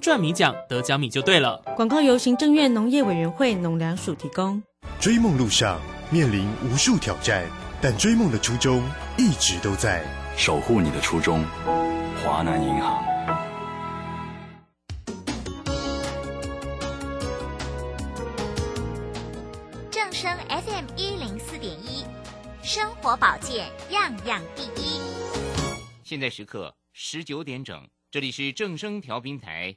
赚米奖得奖米就对了。广告由行政院农业委员会农粮署提供。追梦路上面临无数挑战，但追梦的初衷一直都在。守护你的初衷，华南银行。正声 FM 一零四点一，生活保健样样第一。现在时刻十九点整，这里是正声调频台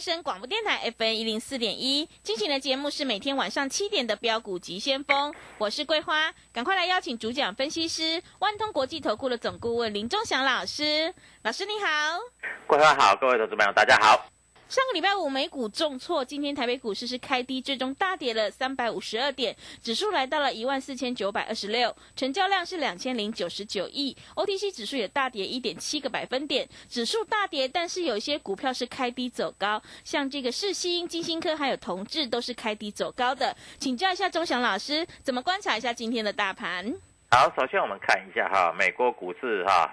声广播电台 FN 一零四点一，进行的节目是每天晚上七点的标股急先锋，我是桂花，赶快来邀请主讲分析师万通国际投顾的总顾问林忠祥老师，老师你好，桂花好，各位投资朋友大家好。上个礼拜五美股重挫，今天台北股市是开低，最终大跌了三百五十二点，指数来到了一万四千九百二十六，成交量是两千零九十九亿，OTC 指数也大跌一点七个百分点，指数大跌，但是有一些股票是开低走高，像这个世新、金星科还有同志都是开低走高的，请教一下钟祥老师，怎么观察一下今天的大盘？好，首先我们看一下哈，美国股市哈，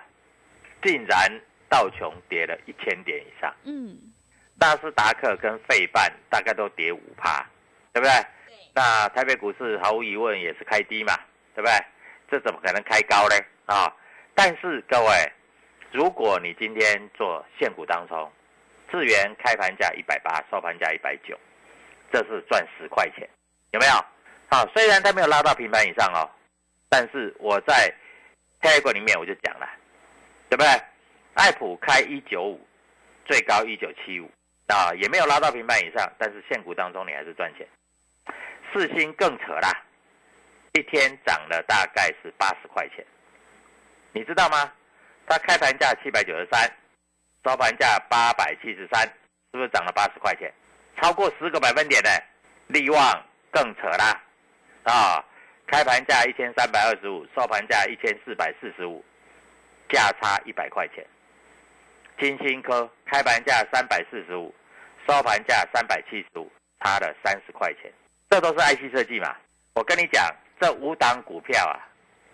竟然道琼跌了一千点以上，嗯。纳斯达克跟费半大概都跌五趴，对不对？那台北股市毫无疑问也是开低嘛，对不对？这怎么可能开高呢？啊！但是各位，如果你今天做现股当中，智源开盘价一百八，收盘价一百九，这是赚十块钱，有没有？好，虽然它没有拉到平盘以上哦，但是我在 Telegram 里面我就讲了，对不对？爱普开一九五，最高一九七五。啊，也没有拉到平盘以上，但是现股当中你还是赚钱。四星更扯啦，一天涨了大概是八十块钱，你知道吗？它开盘价七百九十三，收盘价八百七十三，是不是涨了八十块钱？超过十个百分点的，利旺更扯啦，啊，开盘价一千三百二十五，收盘价一千四百四十五，价差一百块钱。金星科开盘价三百四十五，收盘价三百七十五，差了三十块钱。这都是 IC 设计嘛？我跟你讲，这五档股票啊，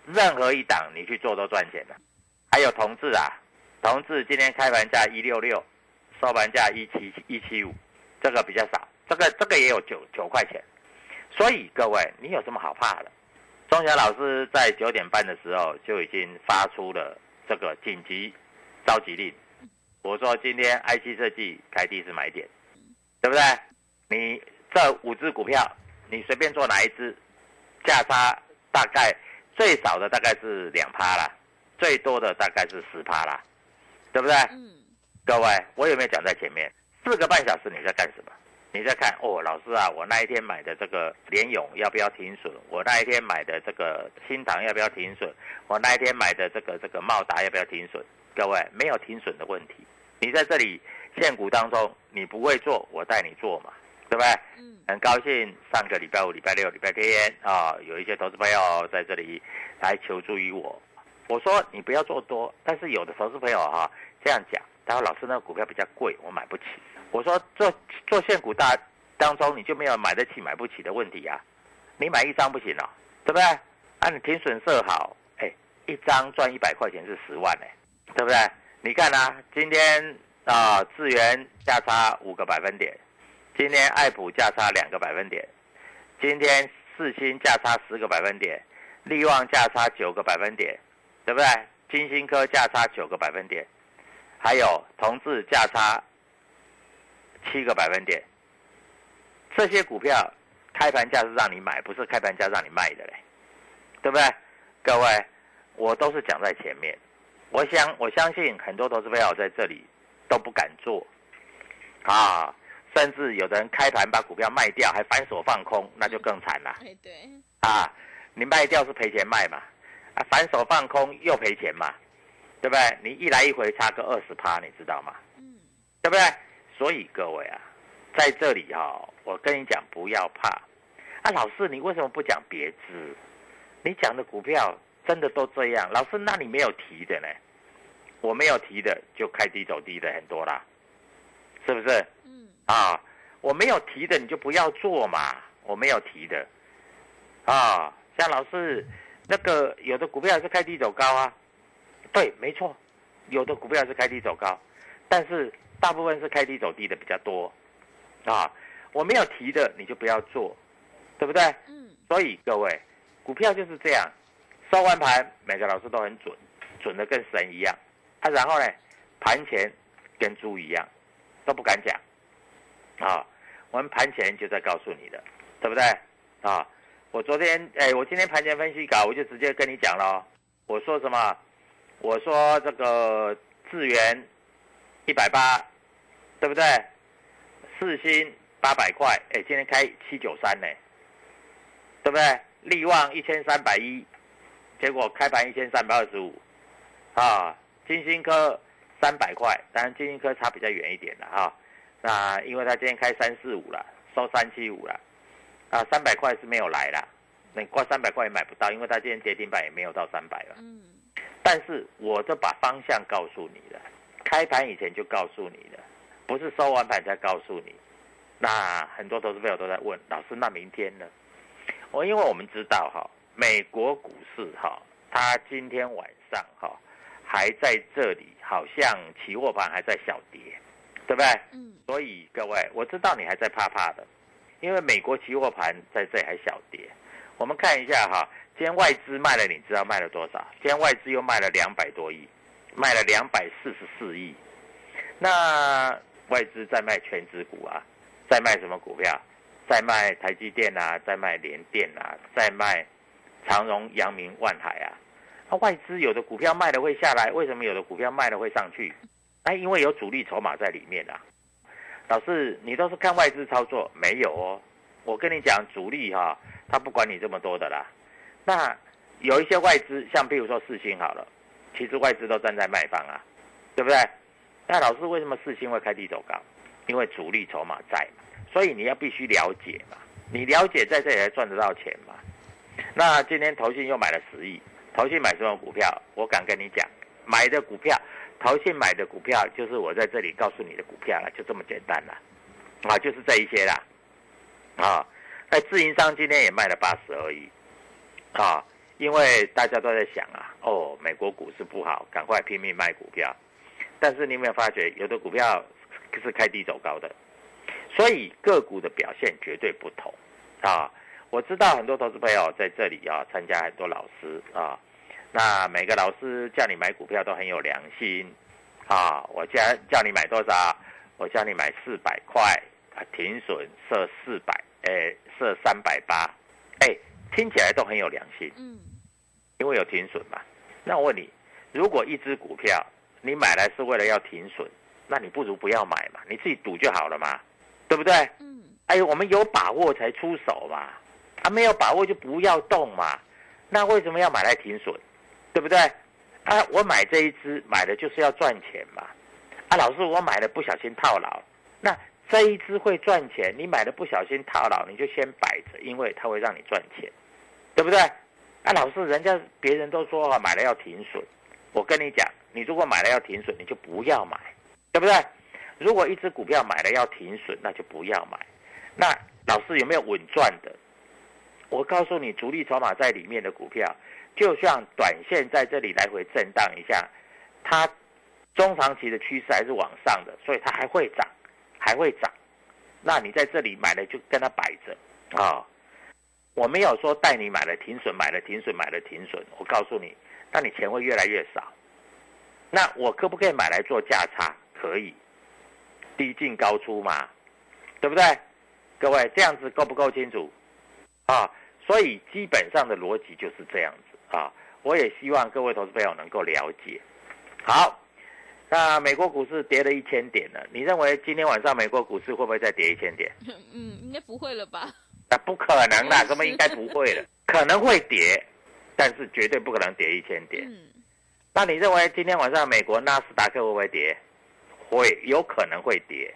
任何一档你去做都赚钱的。还有同志啊，同志今天开盘价一六六，收盘价一七一七五，这个比较少，这个这个也有九九块钱。所以各位，你有什么好怕的？钟祥老师在九点半的时候就已经发出了这个紧急召集令。我说今天 IC 设计开第一次买点，对不对？你这五只股票，你随便做哪一只，价差大概最少的大概是两趴啦，最多的大概是十趴啦，对不对？嗯。各位，我有没有讲在前面？四个半小时你在干什么？你在看哦，老师啊，我那一天买的这个联勇要不要停损？我那一天买的这个新塘要不要停损？我那一天买的这个这个茂达要不要停损？各位，没有停损的问题。你在这里现股当中，你不会做，我带你做嘛，对不对？嗯，很高兴上个礼拜五、礼拜六、礼拜天啊，有一些投资朋友在这里来求助于我。我说你不要做多，但是有的投资朋友哈，这样讲，他说老师那个股票比较贵，我买不起。我说做做现股大当中，你就没有买得起买不起的问题啊？你买一张不行哦，对不对？啊，你停损设好，哎，一张赚一百块钱是十万哎，对不对？你看啊，今天啊，智源价差五个百分点，今天爱普价差两个百分点，今天四星价差十个百分点，利旺价差九个百分点，对不对？金星科价差九个百分点，还有同志价差七个百分点。这些股票开盘价是让你买，不是开盘价让你卖的嘞，对不对？各位，我都是讲在前面。我想我相信很多投资朋友在这里都不敢做啊，甚至有的人开盘把股票卖掉，还反手放空，那就更惨了。对对。啊，你卖掉是赔钱卖嘛？啊，反手放空又赔钱嘛？对不对？你一来一回差个二十趴，你知道吗？嗯。对不对？所以各位啊，在这里哈，我跟你讲不要怕。啊，老师你为什么不讲别支？你讲的股票真的都这样？老师，那你没有提的呢？我没有提的就开低走低的很多啦，是不是？嗯。啊，我没有提的你就不要做嘛。我没有提的，啊，像老师那个有的股票是开低走高啊，对，没错，有的股票是开低走高，但是大部分是开低走低的比较多，啊，我没有提的你就不要做，对不对？嗯。所以各位，股票就是这样，收完盘每个老师都很准，准的跟神一样。啊，然后呢，盘前跟猪一样，都不敢讲，啊，我们盘前就在告诉你的，对不对？啊，我昨天，哎，我今天盘前分析稿，我就直接跟你讲了，我说什么？我说这个智源一百八，对不对？四星八百块，哎，今天开七九三呢，对不对？利旺一千三百一，结果开盘一千三百二十五，啊。金星科三百块，当然金星科差比较远一点了哈。那因为他今天开三四五了，收三七五了，啊，三百块是没有来了，你挂三百块也买不到，因为他今天跌停板也没有到三百了。嗯。但是我就把方向告诉你了，开盘以前就告诉你了，不是收完盘才告诉你。那很多投资朋友都在问老师，那明天呢？我因为我们知道哈，美国股市哈，它今天晚上哈。还在这里，好像期货盘还在小跌，对不对？嗯。所以各位，我知道你还在怕怕的，因为美国期货盘在这里还小跌。我们看一下哈，今天外资卖了，你知道卖了多少？今天外资又卖了两百多亿，卖了两百四十四亿。那外资在卖全职股啊，在卖什么股票？在卖台积电啊，在卖联电啊，在卖长荣、阳明、万海啊。那外资有的股票卖了会下来，为什么有的股票卖了会上去？哎，因为有主力筹码在里面啊。老师，你都是看外资操作，没有哦。我跟你讲，主力哈，他不管你这么多的啦。那有一些外资，像譬如说四星好了，其实外资都站在卖方啊，对不对？那老师为什么四星会开低走高？因为主力筹码在嘛，所以你要必须了解嘛。你了解在这里才赚得到钱嘛。那今天投信又买了十亿。投信买什么股票？我敢跟你讲，买的股票，投信买的股票就是我在这里告诉你的股票了，就这么简单了，啊，就是这一些啦，啊，那自营商今天也卖了八十而已，啊，因为大家都在想啊，哦，美国股市不好，赶快拼命卖股票，但是你有没有发觉，有的股票是开低走高的，所以个股的表现绝对不同，啊。我知道很多投资朋友在这里啊，参加很多老师啊，那每个老师叫你买股票都很有良心啊。我叫叫你买多少？我叫你买四百块啊，停损设四百，哎，设三百八，哎，听起来都很有良心。嗯，因为有停损嘛。那我问你，如果一只股票你买来是为了要停损，那你不如不要买嘛，你自己赌就好了嘛，对不对？嗯。哎，我们有把握才出手嘛。他没有把握就不要动嘛，那为什么要买来停损，对不对？啊，我买这一只买的就是要赚钱嘛。啊，老师，我买了不小心套牢，那这一只会赚钱，你买的不小心套牢，你就先摆着，因为它会让你赚钱，对不对？啊，老师，人家别人都说啊，买了要停损，我跟你讲，你如果买了要停损，你就不要买，对不对？如果一只股票买了要停损，那就不要买。那老师有没有稳赚的？我告诉你，主力筹码在里面的股票，就像短线在这里来回震荡一下，它中长期的趋势还是往上的，所以它还会涨，还会涨。那你在这里买了就跟它摆着啊。我没有说带你买了停损，买了停损，买了停损。我告诉你，那你钱会越来越少。那我可不可以买来做价差？可以，低进高出嘛，对不对？各位这样子够不够清楚？啊，所以基本上的逻辑就是这样子啊。我也希望各位投资朋友能够了解。好，那美国股市跌了一千点了，你认为今天晚上美国股市会不会再跌一千点？嗯，应该不会了吧？那不可能啦，什么应该不会了？可能会跌，但是绝对不可能跌一千点。嗯，那你认为今天晚上美国纳斯达克会不会跌？会，有可能会跌，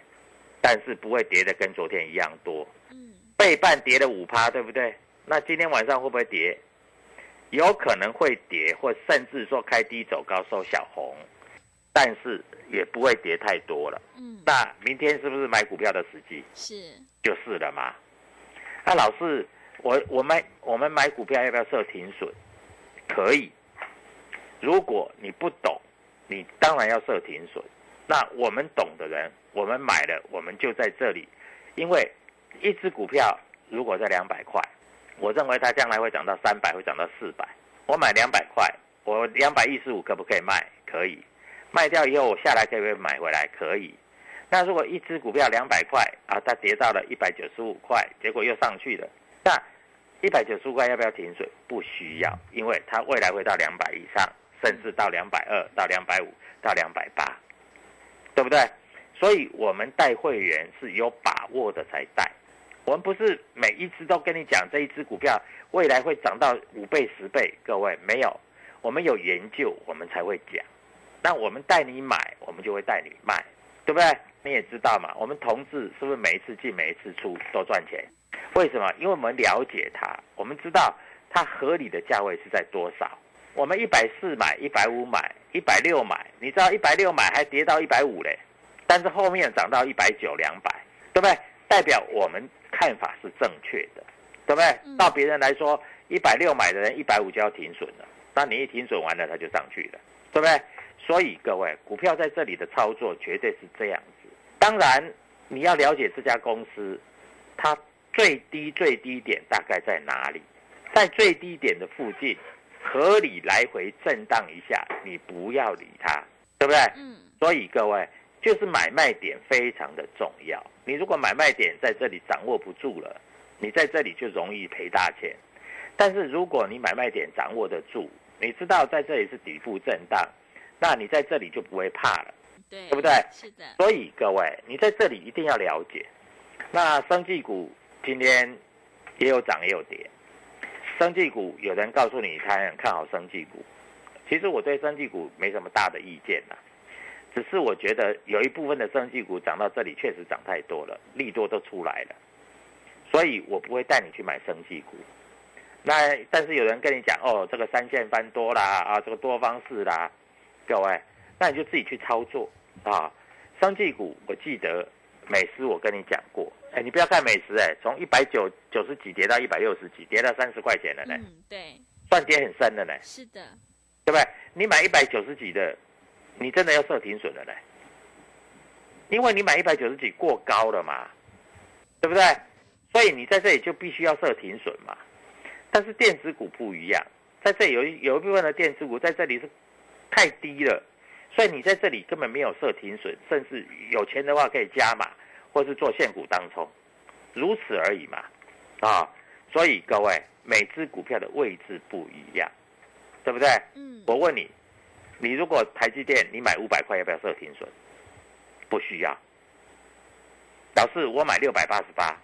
但是不会跌的跟昨天一样多。嗯，背半跌了五趴，对不对？那今天晚上会不会跌？有可能会跌，或甚至说开低走高收小红，但是也不会跌太多了。嗯，那明天是不是买股票的时机？是，就是了嘛。那老师，我我买我们买股票要不要设停损？可以。如果你不懂，你当然要设停损。那我们懂的人，我们买了，我们就在这里，因为一只股票如果在两百块，我认为它将来会涨到三百，会涨到四百。我买两百块，我两百一十五可不可以卖？可以。卖掉以后我下来可不可以买回来？可以。那如果一只股票两百块啊，它跌到了一百九十五块，结果又上去了，那一百九十五块要不要停损？不需要，因为它未来会到两百以上，甚至到两百二、到两百五、到两百八，对不对？所以我们带会员是有把握的才带，我们不是每一只都跟你讲这一只股票未来会涨到五倍、十倍，各位没有，我们有研究，我们才会讲。那我们带你买，我们就会带你卖，对不对？你也知道嘛，我们同志是不是每一次进每一次出都赚钱？为什么？因为我们了解它，我们知道它合理的价位是在多少。我们一百四买，一百五买，一百六买，你知道一百六买还跌到一百五嘞，但是后面涨到一百九、两百，对不对？代表我们看法是正确的，对不对？到别人来说，一百六买的人一百五就要停损了，那你一停损完了，它就上去了，对不对？所以各位，股票在这里的操作绝对是这样子。当然，你要了解这家公司，它最低最低点大概在哪里？在最低点的附近，合理来回震荡一下，你不要理它，对不对？嗯。所以各位，就是买卖点非常的重要。你如果买卖点在这里掌握不住了，你在这里就容易赔大钱。但是如果你买卖点掌握得住，你知道在这里是底部震荡，那你在这里就不会怕了。对，对不对？是的。所以各位，你在这里一定要了解。那生技股今天也有涨也有跌。生技股有人告诉你他很看好生技股，其实我对生技股没什么大的意见呐，只是我觉得有一部分的生技股涨到这里确实涨太多了，利多都出来了，所以我不会带你去买生技股。那但是有人跟你讲哦，这个三线翻多啦，啊，这个多方式啦，各位，那你就自己去操作啊。生技股，我记得美食我跟你讲过，哎，你不要看美食，哎，从一百九九十几跌到一百六十几，跌到三十块钱了呢，嗯，对，算跌很深的呢，是的，对不对？你买一百九十几的，你真的要设停损了嘞，因为你买一百九十几过高了嘛，对不对？所以你在这里就必须要设停损嘛。但是电子股不一样，在这里有一有一部分的电子股在这里是太低了，所以你在这里根本没有设停损，甚至有钱的话可以加码，或是做现股当冲，如此而已嘛，啊，所以各位每只股票的位置不一样，对不对？嗯。我问你，你如果台积电你买五百块要不要设停损？不需要。老师，我买六百八十八，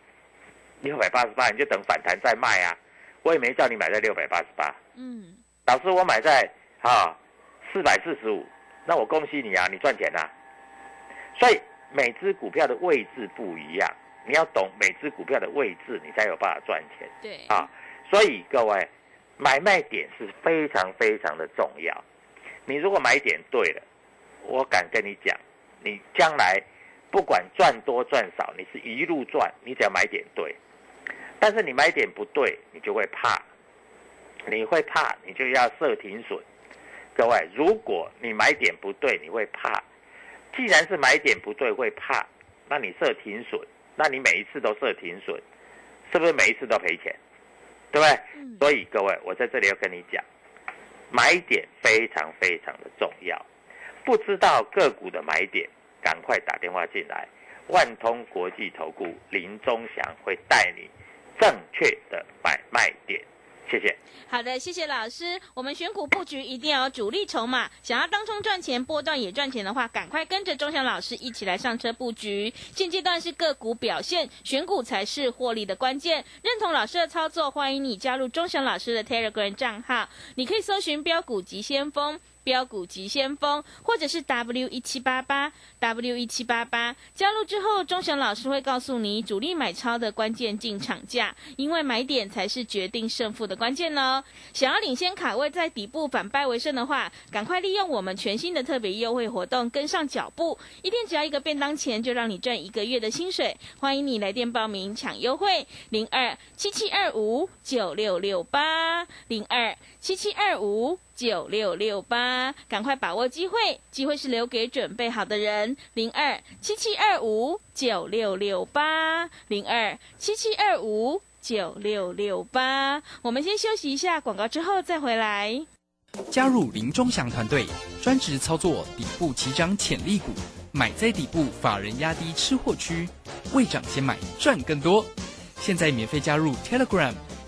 六百八十八你就等反弹再卖啊。我也没叫你买在六百八十八，嗯，老师我买在啊四百四十五，那我恭喜你啊，你赚钱啦。所以每只股票的位置不一样，你要懂每只股票的位置，你才有办法赚钱。对，啊，所以各位买卖点是非常非常的重要。你如果买点对了，我敢跟你讲，你将来不管赚多赚少，你是一路赚，你只要买点对。但是你买点不对，你就会怕，你会怕，你就要设停损。各位，如果你买点不对，你会怕。既然是买点不对会怕，那你设停损，那你每一次都设停损，是不是每一次都赔钱？对不对？所以各位，我在这里要跟你讲，买点非常非常的重要。不知道个股的买点，赶快打电话进来。万通国际投顾林忠祥会带你正确的买卖点。谢谢。好的，谢谢老师。我们选股布局一定要有主力筹码，想要当中赚钱、波段也赚钱的话，赶快跟着钟祥老师一起来上车布局。现阶段是个股表现，选股才是获利的关键。认同老师的操作，欢迎你加入钟祥老师的 Telegram 账号，你可以搜寻标股及先锋。标股急先锋，或者是 W 一七八八 W 一七八八，加入之后，钟祥老师会告诉你主力买超的关键进场价，因为买点才是决定胜负的关键哦。想要领先卡位在底部反败为胜的话，赶快利用我们全新的特别优惠活动，跟上脚步，一天只要一个便当钱，就让你赚一个月的薪水。欢迎你来电报名抢优惠，零二七七二五九六六八零二七七二五。九六六八，赶快把握机会，机会是留给准备好的人。零二七七二五九六六八，零二七七二五九六六八。我们先休息一下广告，之后再回来。加入林中祥团队，专职操作底部起涨潜力股，买在底部，法人压低吃货区，未涨先买赚更多。现在免费加入 Telegram。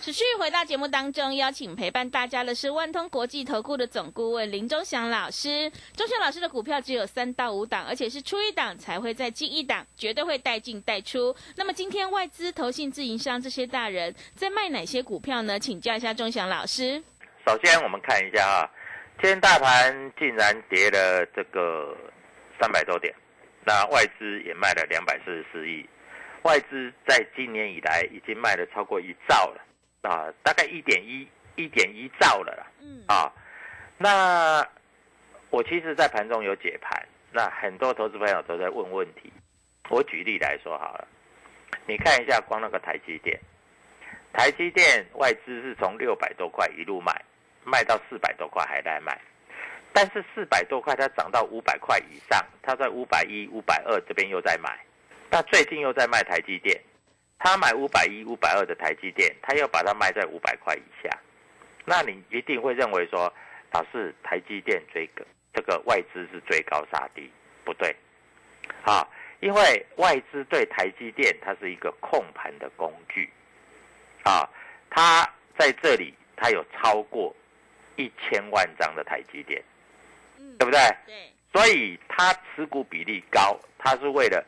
持续回到节目当中，邀请陪伴大家的是万通国际投顾的总顾问林忠祥老师。忠祥老师的股票只有三到五档，而且是出一档才会再进一档，绝对会带进带出。那么今天外资、投信、自营商这些大人在卖哪些股票呢？请教一下忠祥老师。首先我们看一下啊，今天大盘竟然跌了这个三百多点，那外资也卖了两百四十四亿，外资在今年以来已经卖了超过一兆了。啊，大概一点一一点一兆了啦。嗯。啊，那我其实，在盘中有解盘，那很多投资朋友都在问问题。我举例来说好了，你看一下，光那个台积电，台积电外资是从六百多块一路卖，卖到四百多块还在卖，但是四百多块它涨到五百块以上，它在五百一、五百二这边又在买，那最近又在卖台积电。他买五百一、五百二的台积电，他要把它卖在五百块以下，那你一定会认为说，老是台积电追个这个外资是追高杀低，不对，啊，因为外资对台积电它是一个控盘的工具，啊，它在这里它有超过一千万张的台积电，对不对？对，所以它持股比例高，它是为了。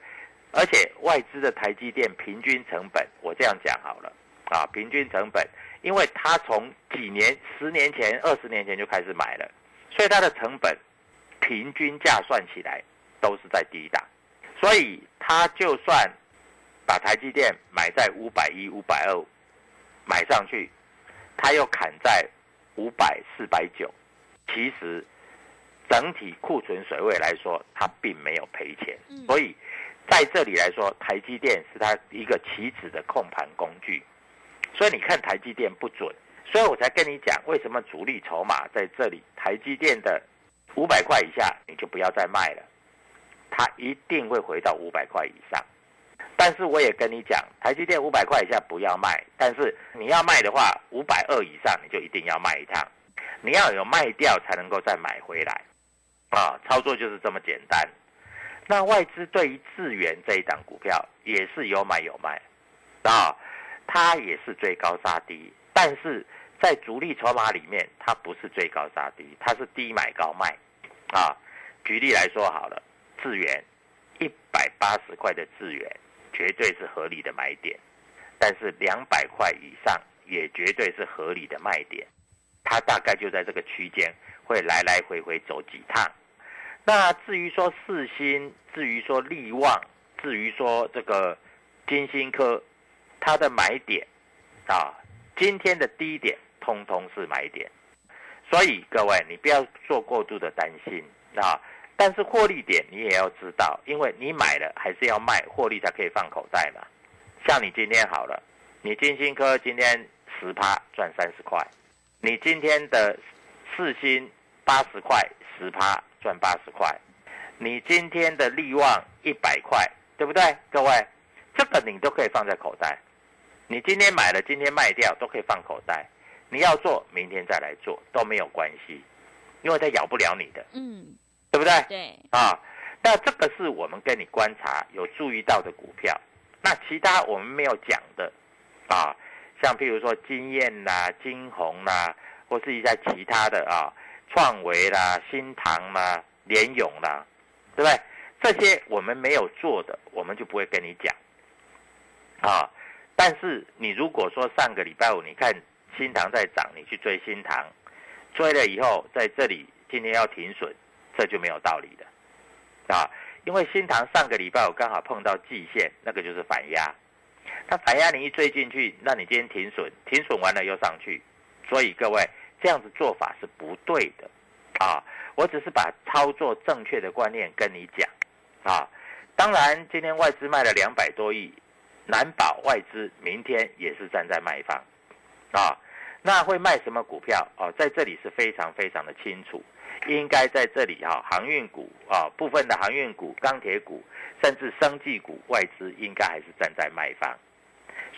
而且外资的台积电平均成本，我这样讲好了，啊，平均成本，因为它从几年、十年前、二十年前就开始买了，所以它的成本平均价算起来都是在低档，所以它就算把台积电买在五百一、五百二买上去，它又砍在五百、四百九，其实整体库存水位来说，它并没有赔钱，所以。在这里来说，台积电是它一个棋子的控盘工具，所以你看台积电不准，所以我才跟你讲为什么主力筹码在这里，台积电的五百块以下你就不要再卖了，它一定会回到五百块以上。但是我也跟你讲，台积电五百块以下不要卖，但是你要卖的话，五百二以上你就一定要卖一趟，你要有卖掉才能够再买回来，啊，操作就是这么简单。那外资对于智源这一档股票也是有买有卖，啊，它也是追高杀低，但是在主力筹码里面，它不是追高杀低，它是低买高卖，啊，举例来说好了，智源一百八十块的智源绝对是合理的买点，但是两百块以上也绝对是合理的卖点，它大概就在这个区间会来来回回走几趟。那至于说四星，至于说利旺，至于说这个金星科，它的买点啊，今天的低点通通是买点，所以各位你不要做过度的担心啊。但是获利点你也要知道，因为你买了还是要卖，获利才可以放口袋嘛。像你今天好了，你金星科今天十趴赚三十块，你今天的四星八十块十趴赚八十块，你今天的利旺一百块，对不对？各位，这个你都可以放在口袋。你今天买了，今天卖掉都可以放口袋。你要做，明天再来做都没有关系，因为它咬不了你的。嗯。对不对？对啊，那这个是我们跟你观察有注意到的股票。那其他我们没有讲的啊，像譬如说金燕啦、金红啦，或是一些其他的啊，创维啦、新唐啦、联永啦，对不对？这些我们没有做的，我们就不会跟你讲啊。但是你如果说上个礼拜五你看新塘在涨，你去追新塘，追了以后在这里今天要停损。这就没有道理的，啊，因为新塘上个礼拜五刚好碰到季线，那个就是反压，它反压你一追进去，那你今天停损，停损完了又上去，所以各位这样子做法是不对的，啊，我只是把操作正确的观念跟你讲，啊，当然今天外资卖了两百多亿，难保外资明天也是站在卖方，啊，那会卖什么股票？哦，在这里是非常非常的清楚。应该在这里哈，航运股啊，部分的航运股、钢铁股，甚至生技股，外资应该还是站在卖方，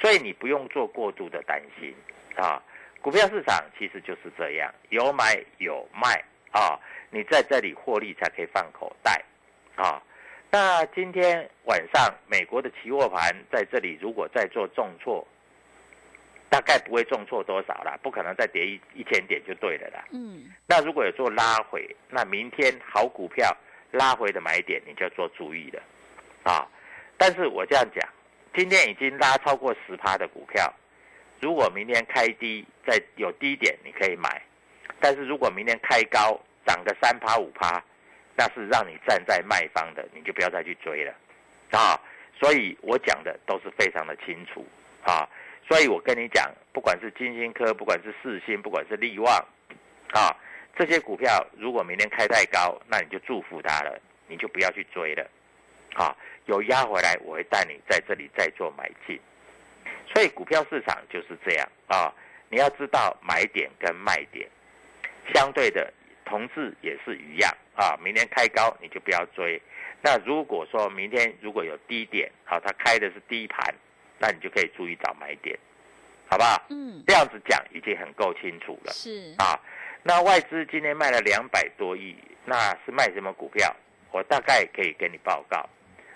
所以你不用做过度的担心啊。股票市场其实就是这样，有买有卖啊，你在这里获利才可以放口袋啊。那今天晚上美国的期货盘在这里，如果再做重挫。大概不会重挫多少啦，不可能再跌一一千点就对了啦。嗯，那如果有做拉回，那明天好股票拉回的买点你就要做注意了，啊！但是我这样讲，今天已经拉超过十趴的股票，如果明天开低再有低点你可以买，但是如果明天开高涨个三趴五趴，那是让你站在卖方的，你就不要再去追了，啊！所以我讲的都是非常的清楚，啊！所以我跟你讲，不管是金星科，不管是四星，不管是利旺，啊，这些股票如果明天开太高，那你就祝福它了，你就不要去追了，啊，有压回来，我会带你在这里再做买进。所以股票市场就是这样啊，你要知道买点跟卖点，相对的同志也是一样啊。明天开高你就不要追，那如果说明天如果有低点，好，它开的是低盘。那你就可以注意找买点，好不好？嗯，这样子讲已经很够清楚了。是啊，那外资今天卖了两百多亿，那是卖什么股票？我大概可以跟你报告，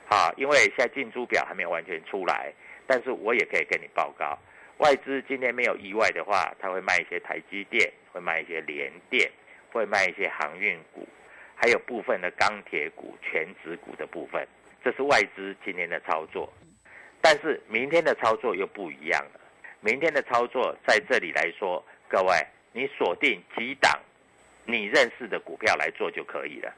啊，因为现在进出表还没有完全出来，但是我也可以跟你报告，外资今天没有意外的话，他会卖一些台积电，会卖一些联电，会卖一些航运股，还有部分的钢铁股、全指股的部分，这是外资今天的操作。但是明天的操作又不一样了。明天的操作在这里来说，各位，你锁定几档你认识的股票来做就可以了。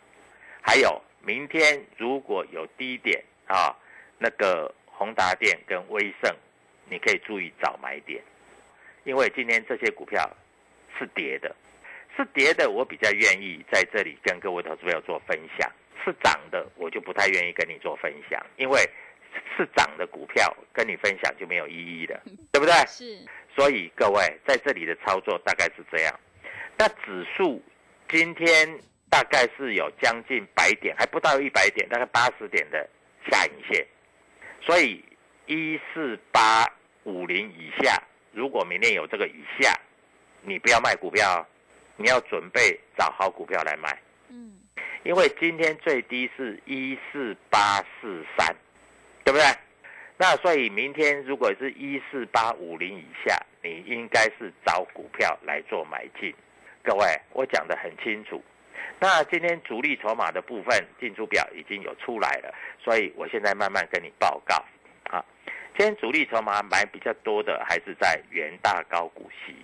还有，明天如果有低点啊，那个宏达电跟威盛，你可以注意找买点，因为今天这些股票是跌的，是跌的，我比较愿意在这里跟各位投资朋友做分享；是涨的，我就不太愿意跟你做分享，因为。是涨的股票，跟你分享就没有意义了，对不对？是。所以各位在这里的操作大概是这样。那指数今天大概是有将近百点，还不到一百点，大概八十点的下影线。所以一四八五零以下，如果明天有这个以下，你不要卖股票，你要准备找好股票来卖。嗯。因为今天最低是一四八四三。对不对？那所以明天如果是一四八五零以下，你应该是找股票来做买进。各位，我讲的很清楚。那今天主力筹码的部分进出表已经有出来了，所以我现在慢慢跟你报告。啊，今天主力筹码买比较多的还是在元大高股息、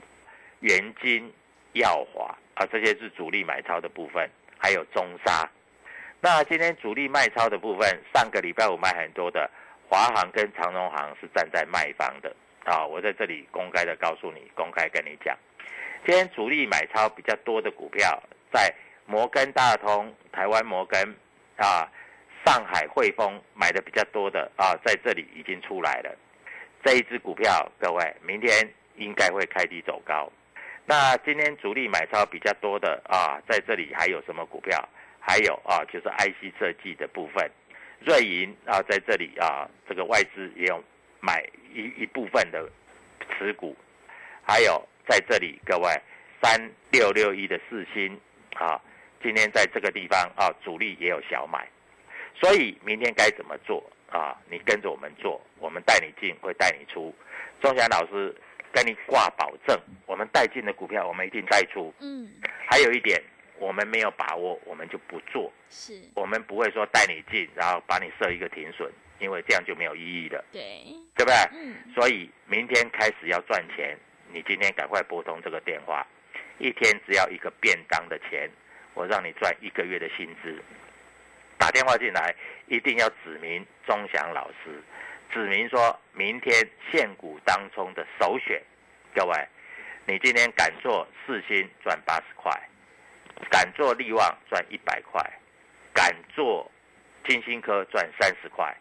元金、耀华啊，这些是主力买超的部分，还有中沙。那今天主力卖超的部分，上个礼拜五卖很多的华航跟长荣航是站在卖方的啊，我在这里公开的告诉你，公开跟你讲，今天主力买超比较多的股票，在摩根大通、台湾摩根啊。上海汇丰买的比较多的啊，在这里已经出来了。这一只股票，各位明天应该会开低走高。那今天主力买超比较多的啊，在这里还有什么股票？还有啊，就是 IC 设计的部分，瑞银啊，在这里啊，这个外资也有买一一部分的持股。还有在这里，各位三六六一的四星啊，今天在这个地方啊，主力也有小买。所以明天该怎么做啊？你跟着我们做，我们带你进，会带你出。钟祥老师跟你挂保证，我们带进的股票，我们一定带出。嗯。还有一点，我们没有把握，我们就不做。是。我们不会说带你进，然后把你设一个停损，因为这样就没有意义了。对。对不对？嗯。所以明天开始要赚钱，你今天赶快拨通这个电话，一天只要一个便当的钱，我让你赚一个月的薪资。打电话进来，一定要指明钟祥老师，指明说明天现股当中的首选。各位，你今天敢做四星赚八十块，敢做利旺赚一百块，敢做金星科赚三十块，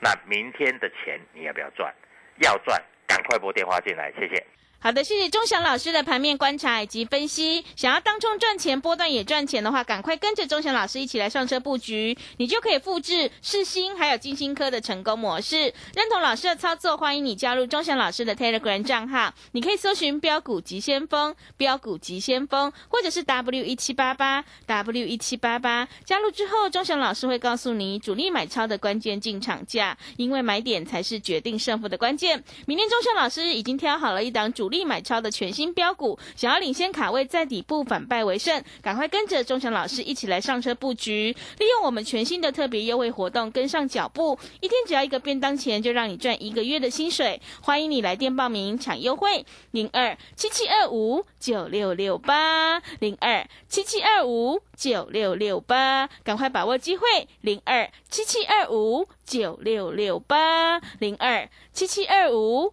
那明天的钱你要不要赚？要赚，赶快拨电话进来，谢谢。好的，谢谢钟祥老师的盘面观察以及分析。想要当中赚钱、波段也赚钱的话，赶快跟着钟祥老师一起来上车布局，你就可以复制世新还有金星科的成功模式。认同老师的操作，欢迎你加入钟祥老师的 Telegram 账号，你可以搜寻“标股急先锋”、“标股急先锋”或者是 W 一七八八 W 一七八八。加入之后，钟祥老师会告诉你主力买超的关键进场价，因为买点才是决定胜负的关键。明天钟祥老师已经挑好了一档主力力。买超的全新标股，想要领先卡位，在底部反败为胜，赶快跟着钟祥老师一起来上车布局，利用我们全新的特别优惠活动，跟上脚步，一天只要一个便当钱，就让你赚一个月的薪水。欢迎你来电报名抢优惠，零二七七二五九六六八零二七七二五九六六八，赶快把握机会，零二七七二五九六六八零二七七二五。